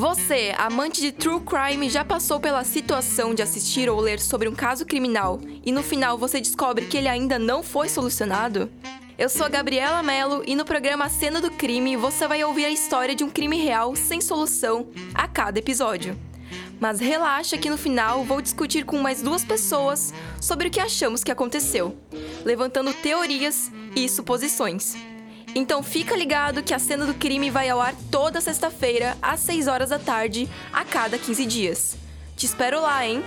Você, amante de true crime, já passou pela situação de assistir ou ler sobre um caso criminal e no final você descobre que ele ainda não foi solucionado? Eu sou a Gabriela Mello e no programa Cena do Crime você vai ouvir a história de um crime real sem solução a cada episódio. Mas relaxa que no final vou discutir com mais duas pessoas sobre o que achamos que aconteceu, levantando teorias e suposições. Então fica ligado que a cena do crime vai ao ar toda sexta-feira, às 6 horas da tarde, a cada 15 dias. Te espero lá, hein?